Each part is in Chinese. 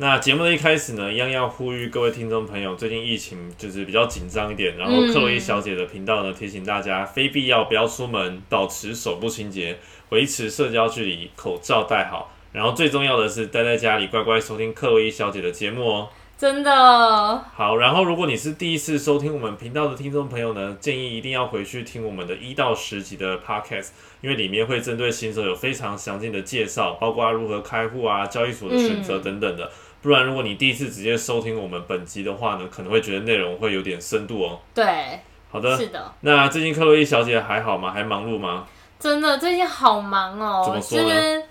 那节目的一开始呢，一样要呼吁各位听众朋友，最近疫情就是比较紧张一点，然后嗯克洛伊小姐的频道呢提醒大家，非必要不要出门，保持手部清洁，维持社交距离，口罩戴好，然后最重要的是待在家里乖乖收听克洛伊小姐的节目哦。真的，好，然后如果你是第一次收听我们频道的听众朋友呢，建议一定要回去听我们的一到十集的 podcast，因为里面会针对新手有非常详尽的介绍，包括如何开户啊、交易所的选择等等的。不然，如果你第一次直接收听我们本集的话呢，可能会觉得内容会有点深度哦。对，好的，是的，那最近克洛伊小姐还好吗？还忙碌吗？真的最近好忙哦。怎么说呢就是，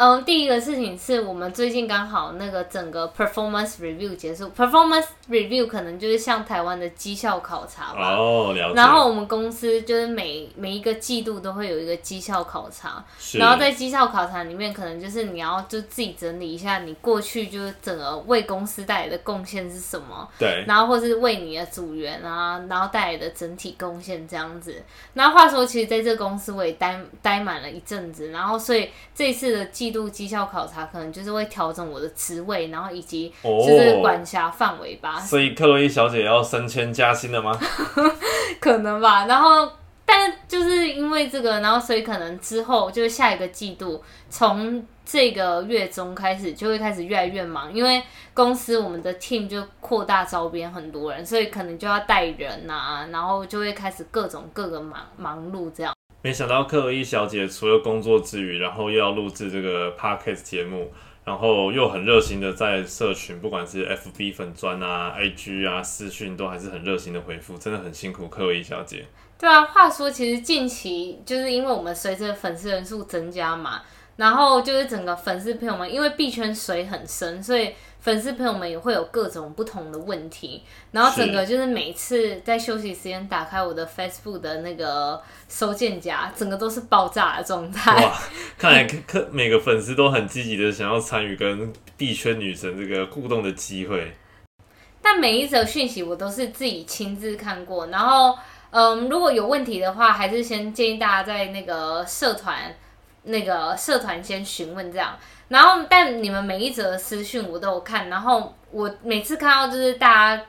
嗯，第一个事情是我们最近刚好那个整个 performance review 结束，performance review 可能就是像台湾的绩效考察吧。哦，了解。然后我们公司就是每每一个季度都会有一个绩效考察，然后在绩效考察里面，可能就是你要就自己整理一下你过去就是整个为公司带来的贡献是什么，对，然后或是为你的组员啊，然后带来的整体贡献这样子。那话说，其实在这个公司我也待待满了一阵子，然后所以这次的季度绩效考察可能就是会调整我的职位，然后以及哦就是管辖范围吧，所以克洛伊小姐要升迁加薪了吗？可能吧。然后，但就是因为这个，然后所以可能之后就是下一个季度，从这个月中开始就会开始越来越忙，因为公司我们的 team 就扩大招编很多人，所以可能就要带人啊，然后就会开始各种各个忙忙碌这样。没想到克洛伊小姐除了工作之余，然后又要录制这个 podcast 节目，然后又很热心的在社群，不管是 FB 粉砖啊、IG 啊、私讯，都还是很热心的回复，真的很辛苦克洛伊小姐。对啊，话说其实近期就是因为我们随着粉丝人数增加嘛，然后就是整个粉丝朋友们，因为币圈水很深，所以粉丝朋友们也会有各种不同的问题，然后整个就是每次在休息时间打开我的 Facebook 的那个收件夹，整个都是爆炸的状态。哇，看来克每个粉丝都很积极的想要参与跟币圈女神这个互动的机会。但每一则讯息我都是自己亲自看过，然后嗯，如果有问题的话，还是先建议大家在那个社团那个社团先询问这样。然后，但你们每一则私讯我都有看，然后我每次看到就是大家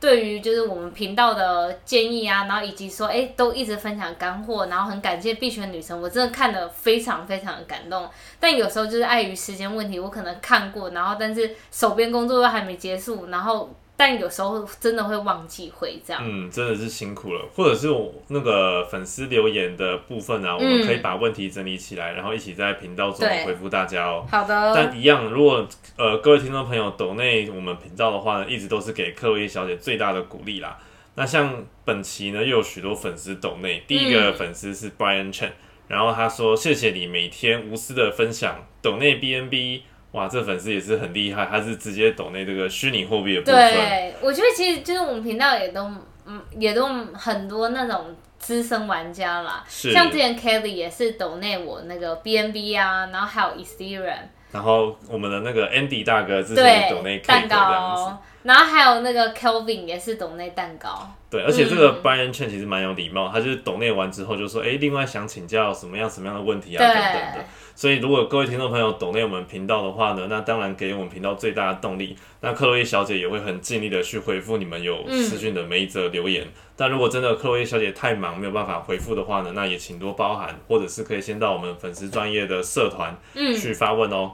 对于就是我们频道的建议啊，然后以及说哎都一直分享干货，然后很感谢币圈女神，我真的看得非常非常的感动。但有时候就是碍于时间问题，我可能看过，然后但是手边工作又还没结束，然后但有时候真的会忘记回这样。嗯，真的是辛苦了。或者是我那个粉丝留言的部分啊，我们可以把问题整理起来，然后一起在频道中回复大家哦。好的，但一样，如果呃各位听众朋友抖内我们频道的话呢，一直都是给克洛伊小姐最大的鼓励啦。那像本期呢，又有许多粉丝抖内，第一个粉丝是 Brian Chen，、然后他说谢谢你每天无私的分享抖内 BNB，哇，这粉丝也是很厉害，他是直接抖内这个虚拟货币的部分。对，我觉得其实就是我们频道也都嗯也都很多那种资深玩家啦，是像之前 Kelly 也是抖内我那个 BNB 啊，然后还有 Ethereum，然后我们的那个 Andy 大哥之前抖内蛋。糕，然后还有那个 Kelvin 也是抖内蛋糕，对，而且这个嗯 Brian Chen 其实蛮有礼貌，他就是抖内完之后就说，哎，另外想请教什么样什么样的问题啊对等等的。所以如果各位听众朋友懂内我们频道的话呢，那当然给我们频道最大的动力。那克洛伊小姐也会很尽力的去回复你们有嗯私讯的每一则留言。但如果真的克洛伊小姐太忙没有办法回复的话呢，那也请多包涵，或者是可以先到我们粉丝专业的社团嗯，去发问哦。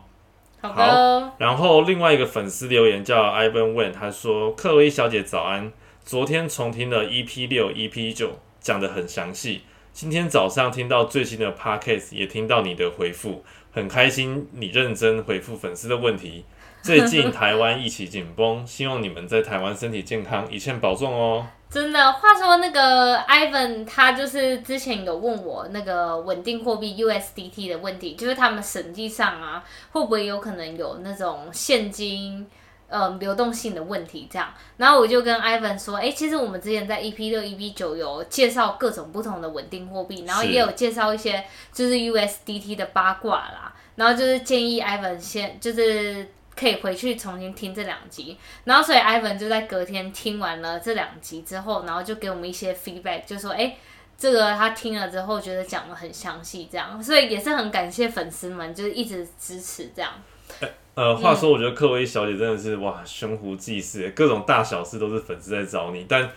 好的，然后另外一个粉丝留言叫 Ivan Wen，他说：“克洛伊小姐早安，昨天重听了 EP 六、EP 九，讲得很详细。今天早上听到最新的 Podcast，也听到你的回复，很开心你认真回复粉丝的问题。最近台湾疫情紧绷，希望你们在台湾身体健康，一切保重哦。真的，话说那个 Ivan 他就是之前有问我那个稳定货币 USDT 的问题，就是他们审计上啊，会不会有可能有那种现金呃流动性的问题这样。然后我就跟 Ivan 说，哎、其实我们之前在 EP 六、EP 九有介绍各种不同的稳定货币，然后也有介绍一些就是 USDT 的八卦啦，然后就是建议 Ivan 先就是。可以回去重新听这两集，然后所以 Ivan 就在隔天听完了这两集之后，然后就给我们一些 feedback，就说，哎、这个他听了之后觉得讲的很详细，这样，所以也是很感谢粉丝们，就是一直支持这样。呃，话说，我觉得克薇小姐真的是哇，悬壶济世，各种大小事都是粉丝在找你。但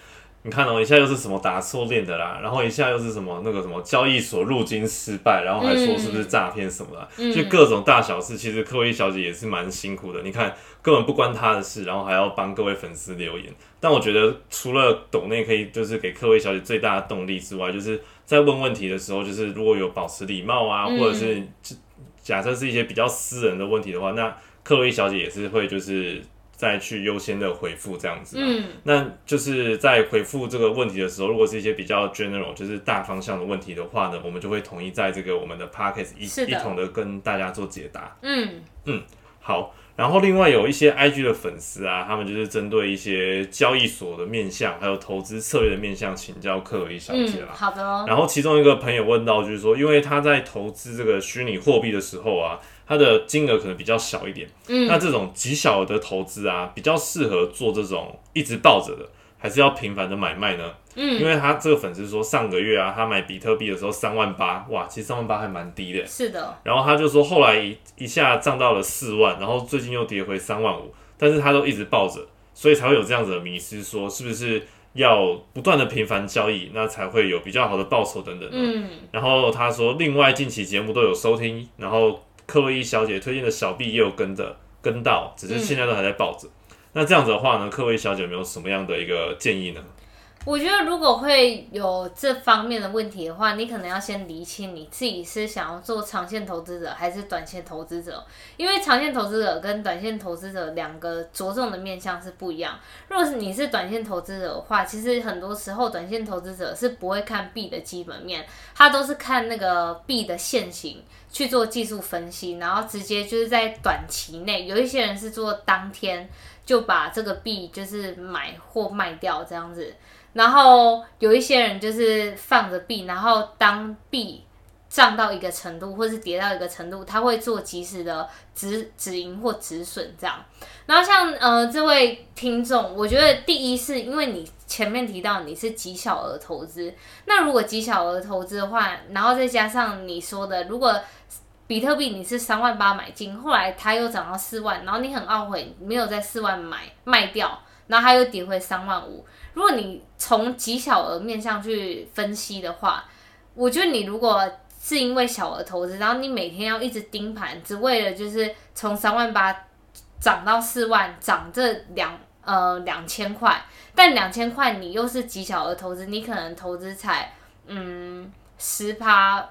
你看哦，一下又是什么打错链的啦，然后一下又是什么那个什么交易所入金失败，然后还说是不是诈骗什么的，嗯就各种大小事，其实克薇小姐也是蛮辛苦的。你看，根本不关她的事，然后还要帮各位粉丝留言。但我觉得除了抖内可以就是给克薇小姐最大的动力之外，就是在问问题的时候，就是如果有保持礼貌啊，嗯或者是假设是一些比较私人的问题的话，那克洛伊小姐也是会就是再去优先的回复这样子、啊。嗯那就是在回复这个问题的时候，如果是一些比较 general，就是大方向的问题的话呢，我们就会统一在这个我们的 podcast 一一同的跟大家做解答。嗯嗯好，然后另外有一些 IG 的粉丝啊，他们就是针对一些交易所的面向，还有投资策略的面向，请教克洛伊小姐。好的哦。然后其中一个朋友问到，就是说，因为他在投资这个虚拟货币的时候啊，他的金额可能比较小一点，嗯那这种极小的投资啊，比较适合做这种一直抱着的，还是要频繁的买卖呢？嗯，因为他这个粉丝说，上个月啊，他买比特币的时候三万八，哇，其实三万八还蛮低的。是的，然后他就说，后来一一下涨到了四万，然后最近又跌回三万五，但是他都一直抱着，所以才会有这样子的迷失，说是不是要不断的频繁交易，那才会有比较好的报酬等等。嗯然后他说，另外近期节目都有收听，然后克洛伊小姐推荐的小币也有跟着跟到，只是现在都还在抱着。那这样子的话呢，各位小姐有没有什么样的一个建议呢？我觉得如果会有这方面的问题的话，你可能要先厘清你自己是想要做长线投资者还是短线投资者，因为长线投资者跟短线投资者两个着重的面向是不一样。如果是你是短线投资者的话，其实很多时候短线投资者是不会看币的基本面，他都是看那个币的现形去做技术分析，然后直接就是在短期内，有一些人是做当天就把这个币就是买或卖掉这样子。然后有一些人就是放着币，然后当币涨到一个程度，或是跌到一个程度，他会做及时的止止盈或止损这样。然后像呃这位听众，我觉得第一是因为你前面提到你是极小额投资，那如果极小额投资的话，然后再加上你说的，如果比特币你是三万八买进，后来它又涨到四万，然后你很懊悔没有在四万买卖掉，然后它又跌回三万五。如果你从极小额面向去分析的话，我觉得你如果是因为小额投资，然后你每天要一直盯盘，只为了就是从三万八涨到四万，涨这两呃两千块，但两千块你又是极小额投资，你可能投资才嗯十趴，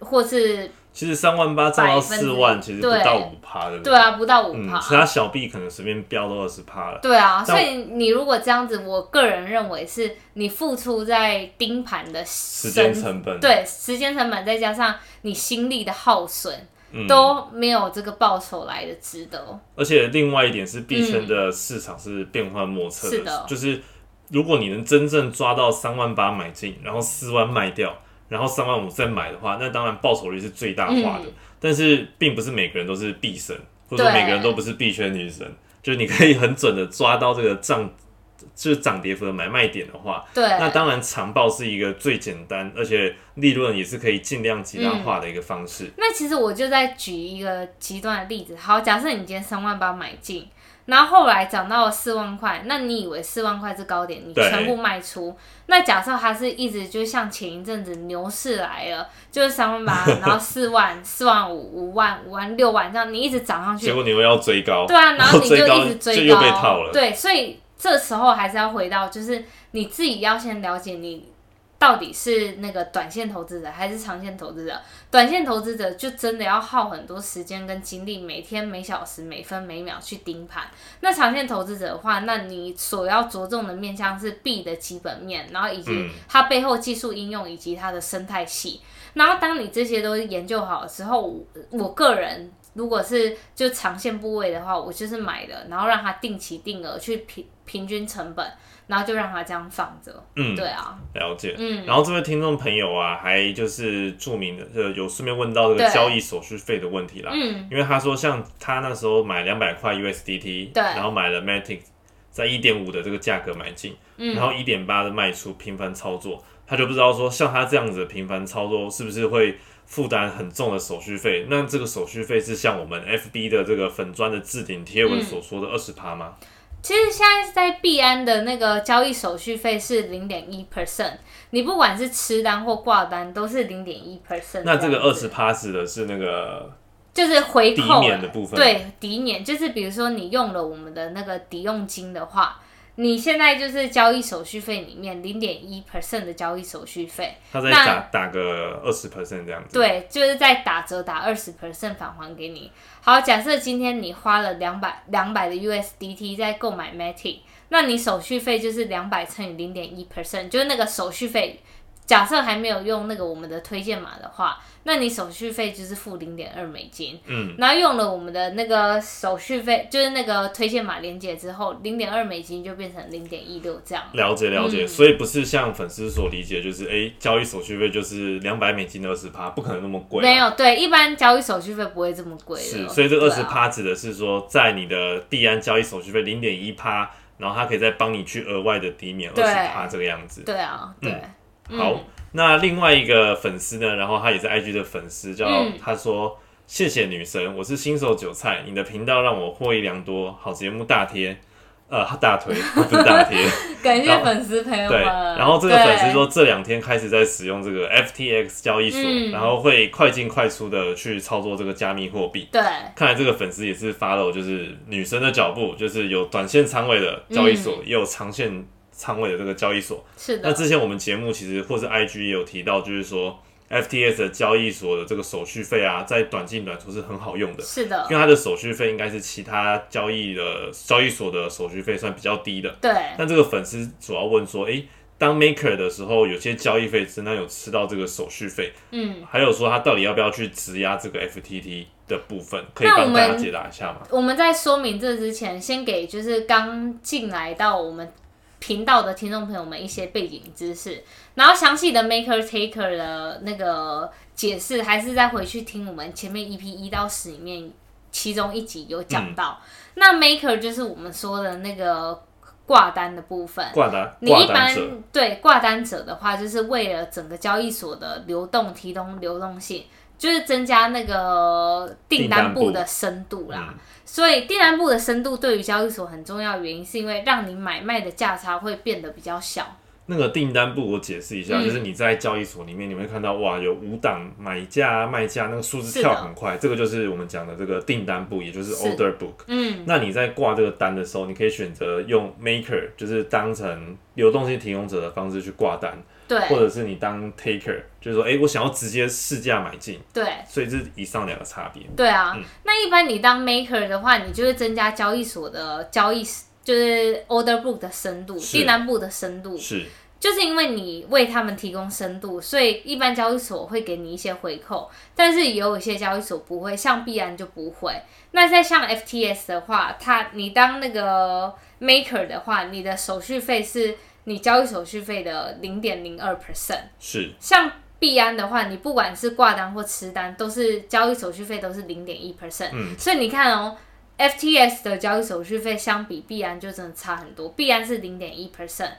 或是其实三万八涨到四万，其实不到五趴的。对啊不到五嗯，趴。其他小币可能随便飙都二十趴了。对啊，所以你如果这样子，我个人认为是你付出在盯盘的时时间成本，对时间成本，再加上你心力的耗损，嗯，都没有这个报酬来的值得。而且另外一点是币圈的市场是变幻莫测是的就是如果你能真正抓到三万八买进，然后四万卖掉，然后三万五再买的话，那当然报酬率是最大化的。嗯但是并不是每个人都是必神，或者说每个人都不是币圈女神，就是你可以很准的抓到这个涨。就是涨跌幅的买卖点的话，对，那当然长报是一个最简单，而且利润也是可以尽量极大化的一个方式。那其实我就在举一个极端的例子。好，假设你今天三万八买进，然后后来涨到了四万块，那你以为四万块是高点，你全部卖出。那假设它是一直就像前一阵子牛市来了，就是三万八，然后四万、四万五、五万、五万、六万这样，你一直涨上去结，果你又要追高，对啊，然后你就一直追高，就又被套了。对，所以这时候还是要回到，就是你自己要先了解你到底是那个短线投资者还是长线投资者。短线投资者就真的要耗很多时间跟精力，每天每小时每分每秒去盯盘。那长线投资者的话，那你所要着重的面向是币的基本面，然后以及嗯它背后技术应用以及它的生态系。然后当你这些都研究好的时候，我我个人如果是就长线部位的话，我就是买的，然后让它定期定额去平平均成本，然后就让它这样放着。嗯，对啊，了解。嗯，然后这位听众朋友啊，还就是著名的，呃，有顺便问到这个交易手续费的问题啦。嗯，因为他说，像他那时候买两百块 USDT，对然后买了 Matic，在一点五的这个价格买进，嗯然后一点八的卖出，频繁操作，他就不知道说，像他这样子的频繁操作，是不是会负担很重的手续费？那这个手续费是像我们 FB 的这个粉砖的置顶贴文所说的二十趴吗？其实现在在币安的那个交易手续费是零点一 percent，你不管是吃单或挂单都是零点一 percent。那这个二十趴指的是那个就是回扣抵免的部分对，抵免就是比如说你用了我们的那个抵用金的话，你现在就是交易手续费里面零点一 percent 的交易手续费，他再那打打个二十 percent 这样子。对，就是在打折打二十 percent 返还给你。好，假设今天你花了两百两百的 USDT 在购买 Matic，那你手续费就是两百乘以零点一 percent，就是那个手续费。假设还没有用那个我们的推荐码的话，那你手续费就是付零点二美金。嗯，然后用了我们的那个手续费，就是那个推荐码连接之后，零点二美金就变成零点一六这样。了解了解，嗯所以不是像粉丝所理解，就是哎、诶交易手续费就是两百美金的二十趴，不可能那么贵、啊。没有，对，一般交易手续费不会这么贵。是，所以这二十趴指的是说，在你的币安交易手续费零点一趴，然后它可以再帮你去额外的抵免二十趴这个样子。对啊，对。嗯好，那另外一个粉丝呢，然后他也是 IG 的粉丝，叫、嗯他说。谢谢女神，我是新手韭菜，你的频道让我获益良多，好节目大贴，呃大推 不是大贴，感谢粉丝朋友对，们。然后这个粉丝对说这两天开始在使用这个 FTX 交易所，嗯然后会快进快出的去操作这个加密货币。对，看来这个粉丝也是 follow 就是女生的脚步，就是有短线仓位的交易所，也有长线仓位的这个交易所。是的，那之前我们节目其实或是 IG 也有提到，就是说 FTS 的交易所的这个手续费啊，在短进短出是很好用的，是的。因，为它的手续费应该是其他交易的交易所的手续费算比较低的。对，那这个粉丝主要问说，诶，当 maker 的时候，有些交易费真的有吃到这个手续费，嗯，还有说他到底要不要去质押这个 FTT 的部分，可以帮大家解答一下吗？我们在说明这之前，先给就是刚进来到我们频道的听众朋友们一些背景知识，然后详细的 Maker Taker 的那个解释，还是再回去听我们前面 EP 一到十里面其中一集有讲到。那 Maker 就是我们说的那个挂单的部分。挂单你一般对挂单者的话，就是为了整个交易所的流动提供流动性，就是增加那个订单部的深度啦。嗯所以订单部的深度对于交易所很重要，原因是因为让你买卖的价差会变得比较小。那个订单部我解释一下，嗯就是你在交易所里面，你会看到哇，有五档买价、卖价，那个数字跳很快，这个就是我们讲的这个订单部，也就是是 order book。嗯，那你在挂这个单的时候，你可以选择用 maker，就是当成流动性提供者的方式去挂单，对或者是你当 taker，就是说，哎、我想要直接市价买进，对所以这是以上两个差别。对啊。嗯那一般你当 maker 的话，你就会增加交易所的交易，就是 order book 的深度，订单部的深度。是，就是因为你为他们提供深度，所以一般交易所会给你一些回扣，但是也有一些交易所不会，像必安就不会。那在像 FTS 的话，它你当那个 maker 的话，你的手续费是你交易手续费的零点零二 percent。是，像币安的话，你不管是挂单或吃单，都是交易手续费都是零点一 percent。嗯所以你看哦，FTS 的交易手续费相比币安就真的差很多，币安是零点一 percent。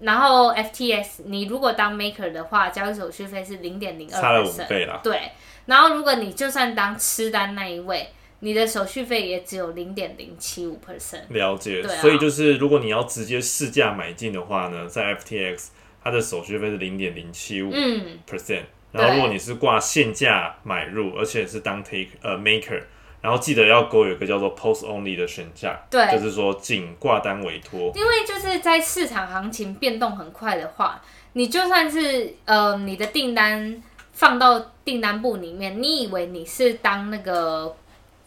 然后 FTS，你如果当 maker 的话，交易手续费是零点零二差了五 percent，倍啦。对。然后如果你就算当吃单那一位，你的手续费也只有零点零七五 percent。了解，啊。所以就是如果你要直接市价买进的话呢，在 FTX 它的手续费是零点零七五嗯，percent，然后如果你是挂现价买入，而且是当 take 呃 maker，然后记得要勾有一个叫做 post only 的选项，对。就是说仅挂单委托，因为就是在市场行情变动很快的话，你就算是呃你的订单放到订单簿里面，你以为你是当那个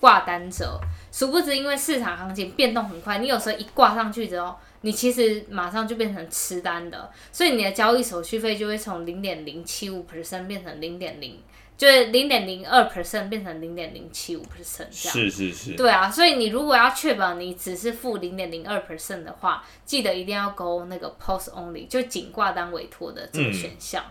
挂单者，殊不知因为市场行情变动很快，你有时候一挂上去之后，你其实马上就变成吃单的，所以你的交易手续费就会从零点零七五 percent 变成零点零，就是零点零二 percent 变成零点零七五 percent 这样。是是是，对啊，所以你如果要确保你只是付零点零二 percent 的话，记得一定要勾那个 post only，就仅挂单委托的这个选项。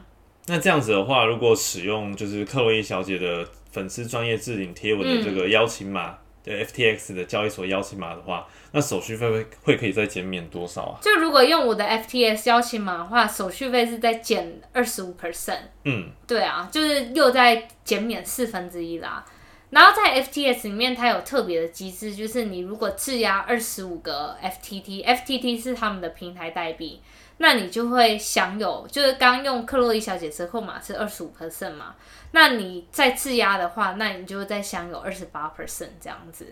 那这样子的话，如果使用就是克洛伊小姐的粉丝专业置顶贴文的这个邀请码，对 FTX 的交易所邀请码的话，那手续费会会可以再减免多少啊？就如果用我的 FTX 邀请码的话，手续费是在减二十五 percent。嗯，对啊，就是又在减免四分之一啦。然后在 FTX 里面，它有特别的机制，就是你如果质押二十五个 FTT，FTT 是他们的平台代币，那你就会享有，就是刚用克洛伊小姐折扣码是二十五 percent 嘛，那你再质押的话，那你就再享有二十八 percent 这样子。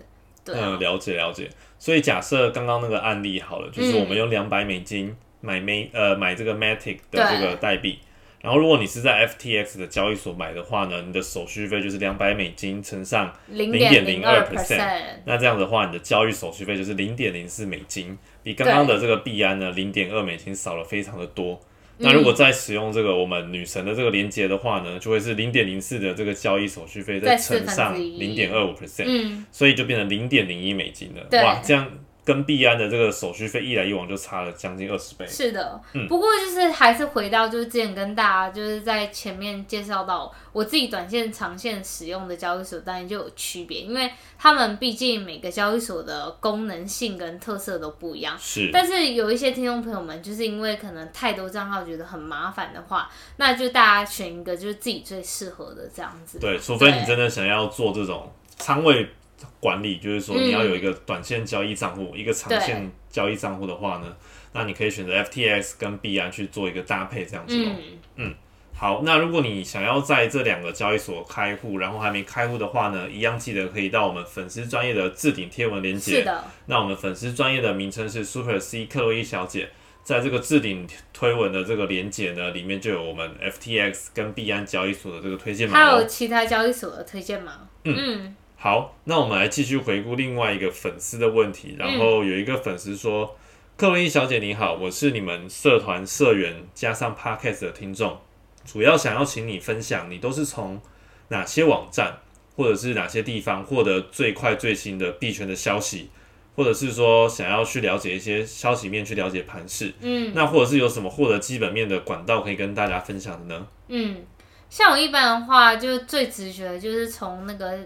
对、啊，嗯，了解了解。所以假设刚刚那个案例好了，就是我们用两百美金买 May 呃买这个 Matic 的这个代币，然后如果你是在 FTX 的交易所买的话呢，你的手续费就是两百美金乘上零点零二 percent。那这样的话，你的交易手续费就是零点零四美金，比刚刚的这个币安呢零点二美金少了非常的多。那如果再使用这个我们女神的这个连接的话呢，就会是零点零四的这个交易手续费再乘上零点二五 percent，嗯，所以就变成零点零一美金了。哇，这样跟币安的这个手续费一来一往就差了将近二十倍。是的，嗯不过就是还是回到就是之前跟大家就是在前面介绍到我自己短线、长线使用的交易所，当然就有区别，因为他们毕竟每个交易所的功能性跟特色都不一样。是，但是有一些听众朋友们，就是因为可能太多账号觉得很麻烦的话，那就大家选一个就是自己最适合的这样子。对，除非你真的想要做这种仓位管理，就是说嗯你要有一个短线交易账户，一个长线交易账户的话呢，那你可以选择 FTX 跟币安去做一个搭配，这样子哦。嗯，好，那如果你想要在这两个交易所开户，然后还没开户的话呢，一样记得可以到我们粉丝专业的置顶贴文连接。是的，那我们粉丝专业的名称是 Super C 克洛伊小姐，在这个置顶推文的这个连接呢，里面就有我们 FTX 跟币安交易所的这个推荐码还有哦。其他交易所的推荐码。嗯好，那我们来继续回顾另外一个粉丝的问题。然后有一个粉丝说：“克洛伊小姐你好，我是你们社团社员加上 Podcast 的听众，主要想要请你分享你都是从哪些网站或者是哪些地方获得最快最新的币圈的消息，或者是说想要去了解一些消息面去了解盘势，嗯那或者是有什么获得基本面的管道可以跟大家分享的呢？嗯，像我一般的话，就最直觉的就是从那个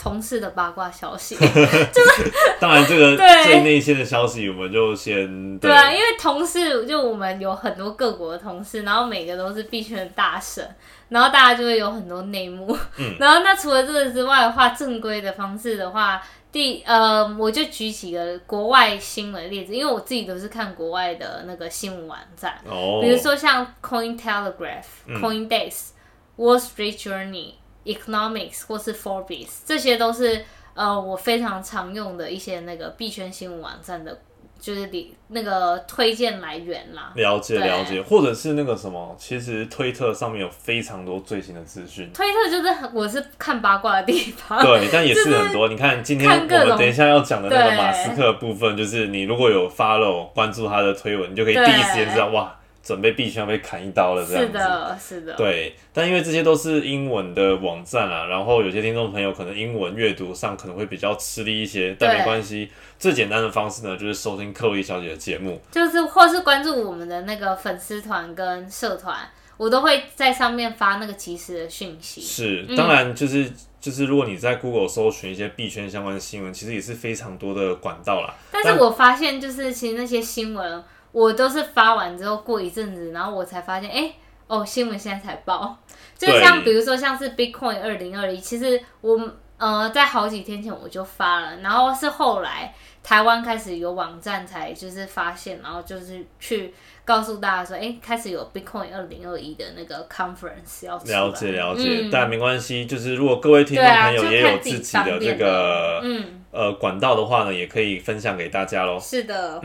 同事的八卦消息。就是当然，这个最内线的消息我们就先对。啊，因为同事就我们有很多各国的同事，然后每个都是币圈的大神，然后大家就会有很多内幕。嗯。然后那除了这个之外的话，正规的方式的话，第呃，我就举几个国外新闻例子，因为我自己都是看国外的那个新闻网站，哦，比如说像 Coin Telegraph、嗯。Coindesk、Wall Street Journey、Economics 或是 Forbes，这些都是呃我非常常用的一些那个币圈新闻网站的，就是你那个推荐来源啦。了解了解，或者是那个什么，其实推特上面有非常多最新的资讯。推特就是我是看八卦的地方，对，但也是很多。你看，今天我们等一下要讲的那个马斯克的部分，就是你如果有 follow 关注他的推文，你就可以第一时间知道，哇，准备币圈要被砍一刀了这样子。是的，是的，对，但因为这些都是英文的网站啊，然后有些听众朋友可能英文阅读上可能会比较吃力一些，但对没关系。最简单的方式呢，就是收听克洛伊小姐的节目。就是或是关注我们的那个粉丝团跟社团，我都会在上面发那个及时的讯息。是，嗯当然就是就是，如果你在 Google 搜寻一些币圈相关的新闻，其实也是非常多的管道啦。但是我发现，就是其实那些新闻，我都是发完之后过一阵子，然后我才发现，哎、哦，新闻现在才报。就像比如说像是 Bitcoin 二零二一，其实我呃在好几天前我就发了，然后是后来台湾开始有网站才就是发现，然后就是去告诉大家说，哎、开始有 Bitcoin 二零二一的那个 conference 要了解了解，嗯。但没关系，就是如果各位听众朋友也有自己的这个嗯，呃管道的话呢，也可以分享给大家喽。是的，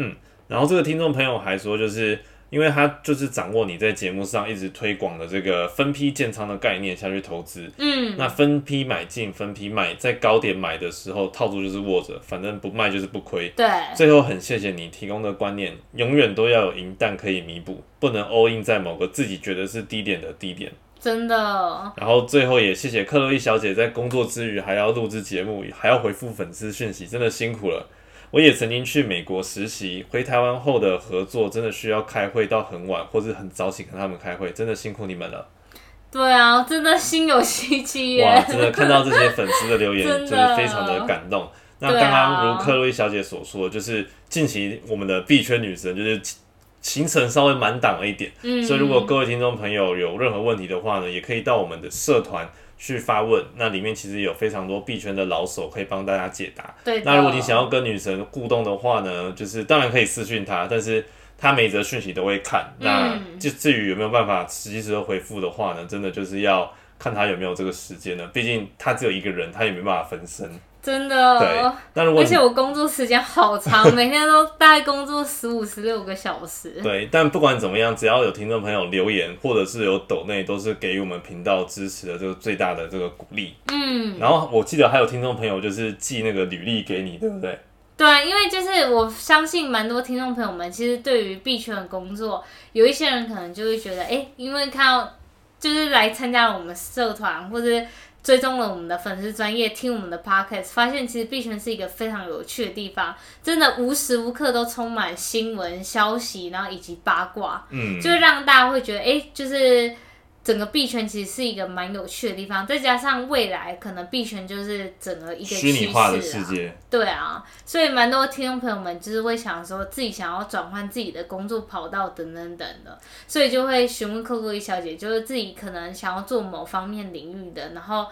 然后这个听众朋友还说，就是因为他就是掌握你在节目上一直推广的这个分批建仓的概念下去投资。嗯，那分批买进，分批卖，在高点买的时候，套住就是握着，反正不卖就是不亏。对，最后很谢谢你提供的观念，永远都要有银弹可以弥补，不能 all in 在某个自己觉得是低点的低点。真的，然后最后也谢谢克洛伊小姐在工作之余还要录制节目，还要回复粉丝讯息，真的辛苦了。我也曾经去美国实习，回台湾后的合作真的需要开会到很晚，或是很早起跟他们开会，真的辛苦你们了。对啊，真的心有戚戚哇，真的看到这些粉丝的留言，真的非常的感动。那刚刚如克洛伊小姐所说，就是近期我们的币圈女神就是行程稍微满档了一点，嗯，所以如果各位听众朋友有任何问题的话呢，也可以到我们的社团去发问，那里面其实有非常多币圈的老手可以帮大家解答。对，那如果你想要跟女神互动的话呢，就是当然可以私讯她，但是她每则讯息都会看。那嗯就至于有没有办法实际时的回复的话呢，真的就是要看她有没有这个时间呢。毕竟她只有一个人，她也没办法分身。真的，对，那如果而且我工作时间好长，每天都大概工作十五十六个小时。对，但不管怎么样，只要有听众朋友留言或者是有抖内，都是给予我们频道支持的这个最大的这个鼓励。嗯，然后我记得还有听众朋友就是寄那个履历给你，对不对？对，啊因为就是我相信蛮多听众朋友们，其实对于币圈的工作，有一些人可能就会觉得，哎，因为看到就是来参加了我们社团，或者追踪了我们的粉丝专业，听我们的 podcast，发现其实币圈是一个非常有趣的地方，真的无时无刻都充满新闻消息，然后以及八卦，嗯，就会让大家会觉得，哎、就是整个币圈其实是一个蛮有趣的地方，再加上未来可能币圈就是整个一个虚拟趋化的势啊世界。对啊，所以蛮多听众朋友们就是会想说自己想要转换自己的工作跑道等等等的，所以就会询问克洛伊小姐，就是自己可能想要做某方面领域的，然后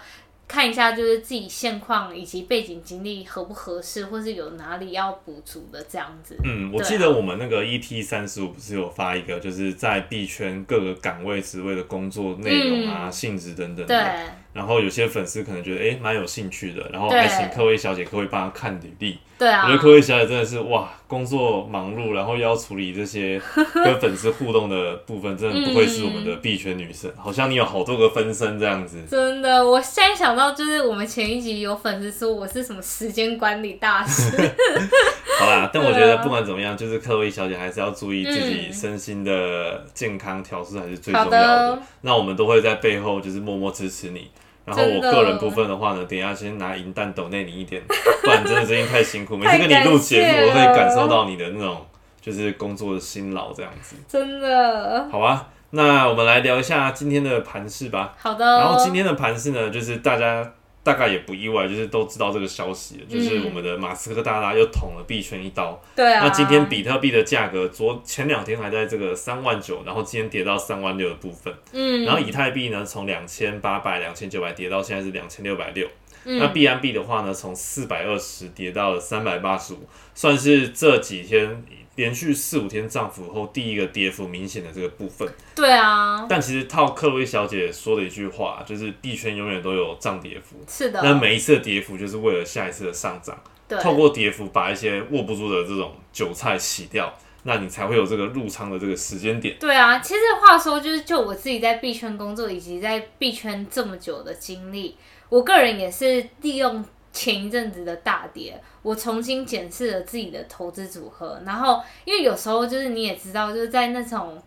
看一下就是自己现况以及背景经历合不合适，或是有哪里要补足的这样子。嗯，我记得我们那个 EP 三十五不是有发一个，就是在币圈各个岗位职位的工作内容啊、性质等等对的。然后有些粉丝可能觉得诶蛮有兴趣的，然后对还请各位小姐各位帮他看履历。对啊我觉得各位小姐真的是哇，工作忙碌，然后又要处理这些跟粉丝互动的部分，真的不愧是我们的 币圈女神，好像你有好多个分身这样子。真的，我现在想到就是我们前一集有粉丝说我是什么时间管理大师，好啦，但我觉得不管怎么样，就是各位小姐还是要注意自己嗯身心的健康调试，还是最重要的的。那我们都会在背后就是默默支持你。然后我个人部分的话呢，等一下先拿银蛋抖内你一点，不然真的最近太辛苦。每次跟你录节目，我会感受到你的那种就是工作的辛劳这样子。真的。好啊，那我们来聊一下今天的盘势吧。好的。然后今天的盘势呢，就是大家大概也不意外，就是都知道这个消息了，就是嗯我们的马斯克大大又捅了币圈一刀。对啊。那今天比特币的价格，昨前两天还在这个三万九，然后今天跌到三万六的部分。嗯，然后以太币呢，从两千八百、两千九百跌到现在是两千六百六。嗯那币安币的话呢，从四百二十跌到了三百八十五，算是这几天连续四五天涨幅后第一个跌幅明显的这个部分。对啊，但其实套克洛伊小姐说的一句话，就是币圈永远都有涨跌幅，是的。那每一次的跌幅就是为了下一次的上涨。对，透过跌幅把一些握不住的这种韭菜洗掉，那你才会有这个入仓的这个时间点。对啊，其实话说，就是就我自己在币圈工作以及在币圈这么久的经历，我个人也是利用前一阵子的大跌，我重新检视了自己的投资组合。然后，因为有时候就是你也知道，就是在那种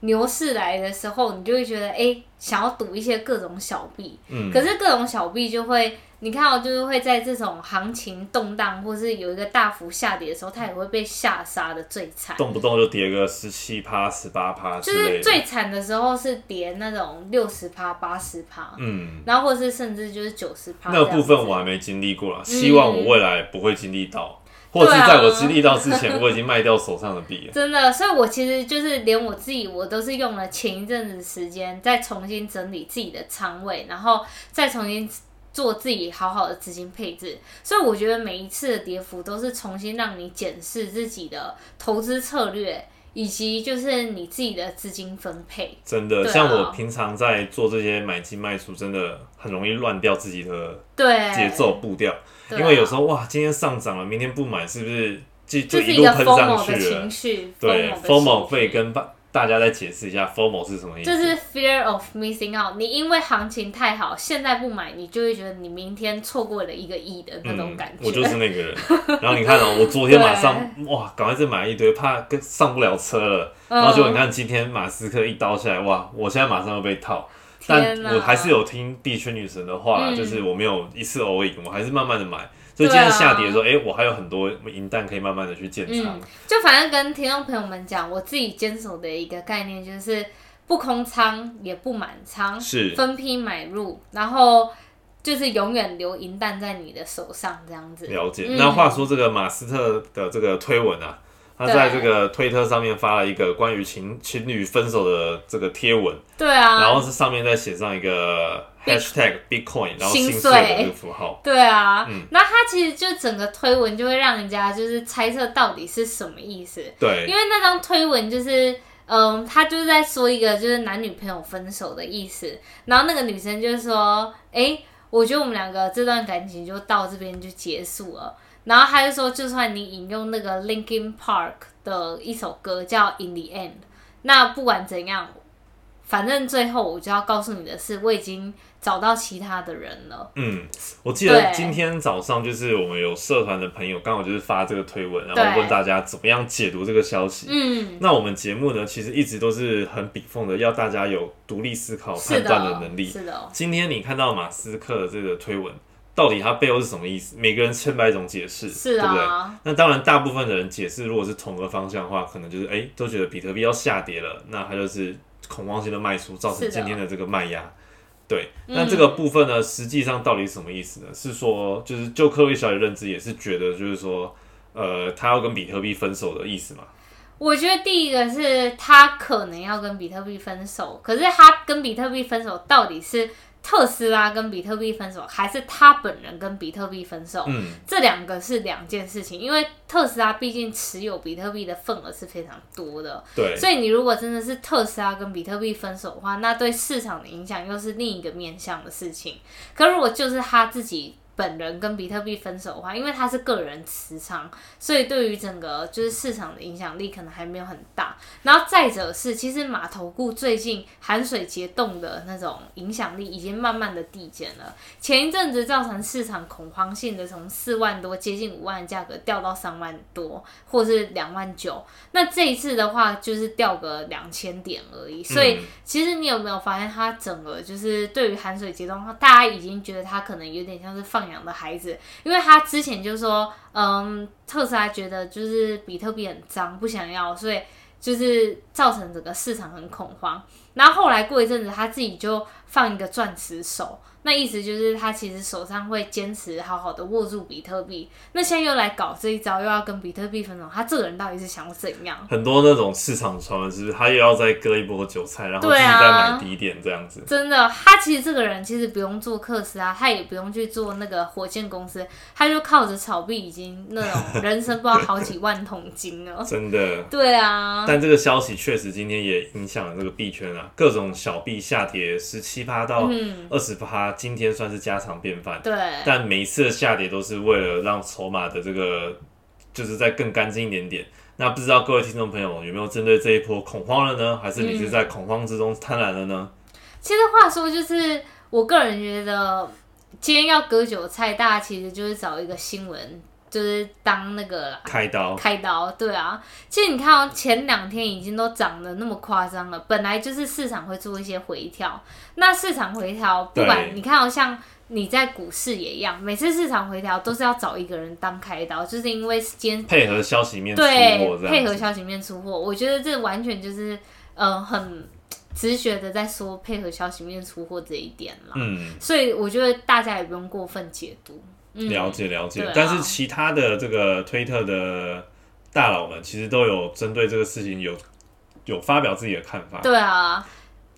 牛市来的时候，你就会觉得，哎、想要赌一些各种小币，嗯，可是各种小币就会，你看到、就是会在这种行情动荡或是有一个大幅下跌的时候，它也会被下杀的最惨。动不动就跌个十七趴、十八趴就是。最惨的时候是跌那种六十趴、八十趴，嗯，然后或是甚至就是九十趴。那个部分我还没经历过啦，希望我未来不会经历到，或者是在我经历到之前，我已经卖掉手上的币了。真的，所以我其实就是连我自己，我都是用了前一阵子时间，再重新整理自己的仓位，然后再重新做自己好好的资金配置。所以我觉得每一次的跌幅都是重新让你检视自己的投资策略，以及就是你自己的资金分配。真的，啊像我平常在做这些买进卖出，真的很容易乱掉自己的对，节奏步调。啊因为有时候哇，今天上涨了，明天不买，是不是就就是一路喷上去了情？绪，对疯魔的，FOMO 情绪会跟大大家再解释一下 “formal” 是什么意思？就是 fear of missing out。你因为行情太好，现在不买，你就会觉得你明天错过了一个亿的那种感觉。嗯我就是那个人。然后你看哦，我昨天马上 哇，赶快再买一堆，怕跟上不了车了。然后结果你看今天马斯克一刀下来，哇，我现在马上要被套。但我还是有听币圈女神的话，嗯就是我没有一次 all in，我还是慢慢的买。所以今天下跌的时候，哎、我还有很多银弹可以慢慢的去建仓。嗯，就反正跟听众朋友们讲，我自己坚守的一个概念就是不空仓也不满仓，是分批买入，然后就是永远留银弹在你的手上这样子。了解。嗯那话说，这个马斯特的这个推文啊，他在这个推特上面发了一个关于情情侣分手的这个贴文，对啊，然后是上面再写上一个 hashtag Bitcoin，然后心心碎的个符号。对啊，嗯。那他其实就整个推文就会让人家就是猜测到底是什么意思，对。因为那张推文就是。嗯，他就是在说一个就是男女朋友分手的意思，然后那个女生就说：“哎、我觉得我们两个这段感情就到这边就结束了。”然后他就说，就算你引用那个 Linkin Park 的一首歌叫《In the End》，那不管怎样，反正最后我就要告诉你的是，我已经找到其他的人了。嗯，我记得今天早上就是我们有社团的朋友刚好就是发这个推文，然对后问大家怎么样解读这个消息。嗯，那我们节目呢，其实一直都是很笔奉的，要大家有独立思考、判断的的，能力。是的，今天你看到马斯克的这个推文，到底它背后是什么意思？每个人千百种解释，是对不对？啊，那当然，大部分的人解释如果是同个方向的话，可能就是哎、都觉得比特币要下跌了，那它就是恐慌性的卖出，造成今天的这个卖压。对，嗯那这个部分呢，实际上到底是什么意思呢？是说，就是就科威小姐认知也是觉得，就是说，呃，他要跟比特币分手的意思嘛？我觉得第一个是他可能要跟比特币分手，可是他跟比特币分手到底是特斯拉跟比特币分手，还是他本人跟比特币分手？嗯，这两个是两件事情，因为特斯拉毕竟持有比特币的份额是非常多的，对，所以你如果真的是特斯拉跟比特币分手的话，那对市场的影响又是另一个面向的事情。可如果就是他自己本人跟比特币分手的话，因为他是个人持仓，所以对于整个就是市场的影响力可能还没有很大。然后再者是，其实码头股最近含水结冻的那种影响力已经慢慢的递减了。前一阵子造成市场恐慌性的从四万多接近五万的价格掉到三万多，或是两万九。那这一次的话，就是掉个两千点而已。所以嗯其实你有没有发现，它整个就是对于含水结冻，大家已经觉得它可能有点像是放养的孩子，因为他之前就说，嗯，特斯拉觉得就是比特币很脏，不想要，所以就是造成整个市场很恐慌。然后后来过一阵子，他自己就放一个钻石手，那意思就是他其实手上会坚持好好的握住比特币。那现在又来搞这一招，又要跟比特币分手，他这个人到底是想要怎样？很多那种市场传闻，是不是他又要再割一波韭菜，然后自己再买低点这样子？真的，他其实这个人其实不用做克斯啊，他也不用去做那个火箭公司，他就靠着炒币已经那种人生不知道好几万桶金了。真的。对啊，但这个消息确实今天也影响了这个币圈啊，各种小币下跌十七趴到嗯，二十趴，今天算是家常便饭。对，但每一次的下跌都是为了让筹码的这个就是再更干净一点点。那不知道各位听众朋友有没有针对这一波恐慌了呢？还是你是在恐慌之中贪婪了呢？其实话说就是，我个人觉得今天要割韭菜，大家其实就是找一个新闻，就是当那个啦。开刀，开刀，对啊，其实你看哦，前两天已经都涨得那么夸张了，本来就是市场会做一些回调，那市场回调，不对管你看哦，像你在股市也一样，每次市场回调都是要找一个人当开刀，就是因为今天配合消息面出对货这样子。配合消息面出货，我觉得这完全就是呃很直觉的在说配合消息面出货这一点啦，嗯，所以我觉得大家也不用过分解读。嗯，了解了解。但是其他的这个推特的大佬们，其实都有针对这个事情有有发表自己的看法。对啊，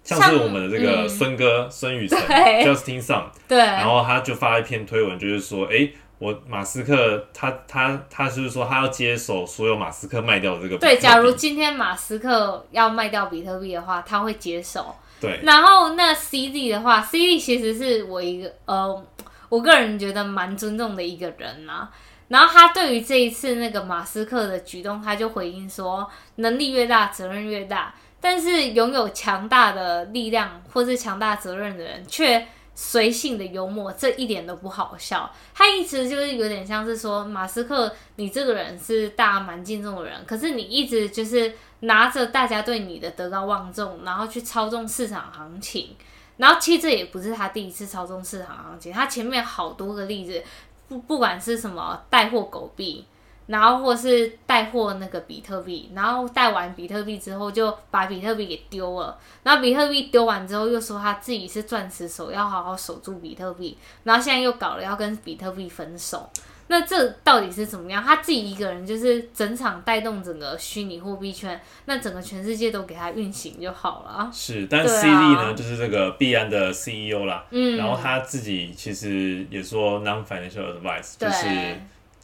像是我们的这个嗯。孙哥孙宇晨对。Justin Sun，对，然后他就发一篇推文，就是说，哎、我马斯克他他他就是说他要接手所有马斯克卖掉的这个对，假如今天马斯克要卖掉比特币的话，他会接手。对。然后那 CZ 的话，CZ 其实是我一个呃，我个人觉得蛮尊重的一个人呐、然后他对于这一次那个马斯克的举动，他就回应说，能力越大，责任越大。但是拥有强大的力量或是强大责任的人，却随性的幽默，这一点都不好笑。他一直就是有点像是说，马斯克，你这个人是大家蛮敬重的人，可是你一直就是拿着大家对你的德高望重，然后去操纵市场行情。然后其实这也不是他第一次操纵市场行情，他前面好多个例子，不不管是什么带货狗币。然后或是带货那个比特币，然后带完比特币之后就把比特币给丢了，然后比特币丢完之后又说他自己是钻石手，要好好守住比特币，然后现在又搞了要跟比特币分手，那这到底是怎么样？他自己一个人就是整场带动整个虚拟货币圈，那整个全世界都给他运行就好了。是，但 C D 呢，就是这个币安的 C E O 啦，嗯，然后他自己其实也说 non financial advice，就是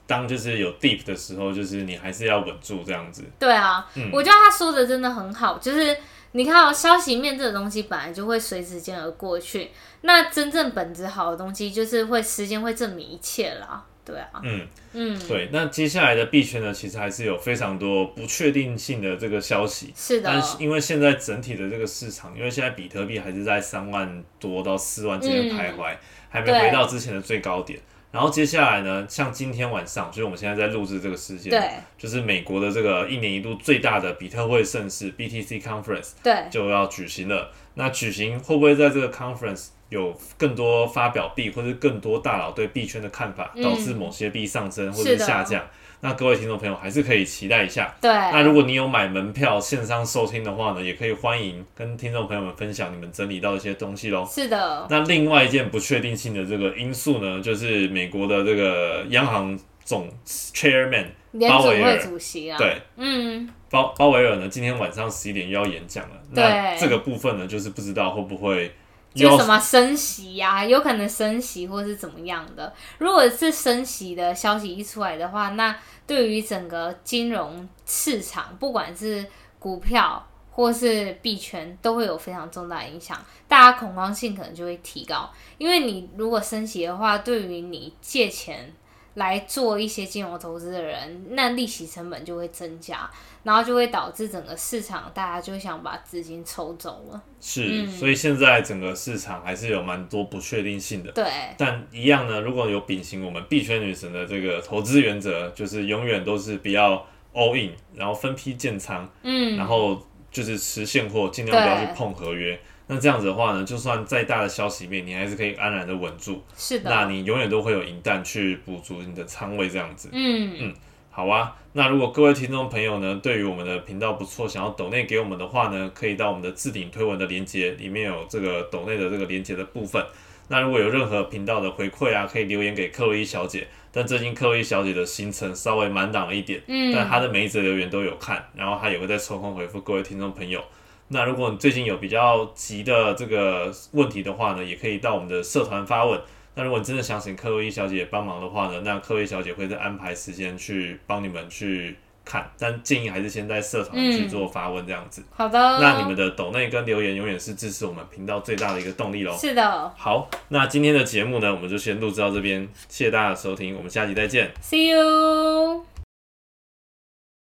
当就是有 deep 的时候，就是你还是要稳住这样子。对啊，我觉得他说的真的很好，就是你看哦，消息面这个东西本来就会随时间而过去，那真正本质好的东西，就是会时间会证明一切啦。对啊，嗯嗯，对。那接下来的币圈呢，其实还是有非常多不确定性的这个消息。是的，但是因为现在整体的这个市场，因为现在比特币还是在三万多到四万之间徘徊，还没回到之前的最高点。然后接下来呢，像今天晚上，就是我们现在在录制这个事件，对，就是美国的这个一年一度最大的比特会盛事 BTC Conference，对，就要举行了。那举行会不会在这个 conference 有更多发表币，或者更多大佬对币圈的看法，导致某些币上升或者下降？那各位听众朋友还是可以期待一下。对，那如果你有买门票线上收听的话呢，也可以欢迎跟听众朋友们分享你们整理到一些东西喽。是的。那另外一件不确定性的这个因素呢，就是美国的这个央行总 chairman 鲍威尔主席啊，对，嗯，鲍鲍威尔呢，今天晚上十一点又要演讲了。那这个部分呢，就是不知道会不会。就什么升息呀，有可能升息或是怎么样的。如果是升息的消息一出来的话，那对于整个金融市场，不管是股票或是币圈，都会有非常重大影响。大家恐慌性可能就会提高，因为你如果升息的话，对于你借钱。来做一些金融投资的人，那利息成本就会增加，然后就会导致整个市场大家就想把资金抽走了。是，所以现在整个市场还是有蛮多不确定性的。对，但一样呢，如果有秉行我们币圈女神的这个投资原则，就是永远都是比较 all in，然后分批建仓，嗯，然后就是持现货，尽量不要去碰合约。那这样子的话呢，就算再大的消息面，你还是可以安然的稳住。是的。那你永远都会有银弹去补足你的仓位，这样子。嗯嗯，好啊。那如果各位听众朋友呢，对于我们的频道不错，想要抖内给我们的话呢，可以到我们的置顶推文的连接里面有这个抖内的这个连接的部分。那如果有任何频道的回馈啊，可以留言给克洛伊小姐。但最近克洛伊小姐的行程稍微满档了一点，嗯，但她的每一则留言都有看，然后她也会在抽空回复各位听众朋友。那如果你最近有比较急的这个问题的话呢，也可以到我们的社团发问。那如果你真的想请克洛伊小姐帮忙的话呢，那克洛伊小姐会再安排时间去帮你们去看。但建议还是先在社团去做发问这样子。好的。那你们的抖内跟留言永远是支持我们频道最大的一个动力喽。是的。好，那今天的节目呢，我们就先录制到这边，谢谢大家的收听，我们下集再见。See you。